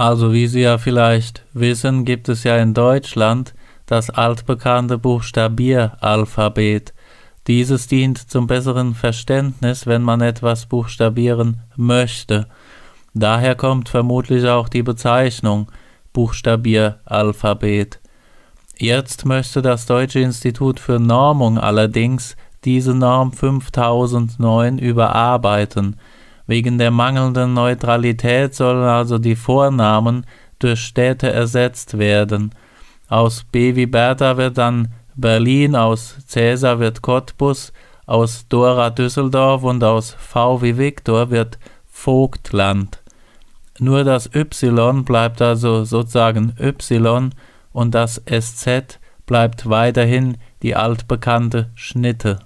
Also wie Sie ja vielleicht wissen, gibt es ja in Deutschland das altbekannte Buchstabieralphabet. Dieses dient zum besseren Verständnis, wenn man etwas buchstabieren möchte. Daher kommt vermutlich auch die Bezeichnung Buchstabieralphabet. Jetzt möchte das Deutsche Institut für Normung allerdings diese Norm 5009 überarbeiten. Wegen der mangelnden Neutralität sollen also die Vornamen durch Städte ersetzt werden. Aus B wie Bertha wird dann Berlin, aus Cäsar wird Cottbus, aus Dora Düsseldorf und aus V wie Viktor wird Vogtland. Nur das Y bleibt also sozusagen Y und das SZ bleibt weiterhin die altbekannte Schnitte.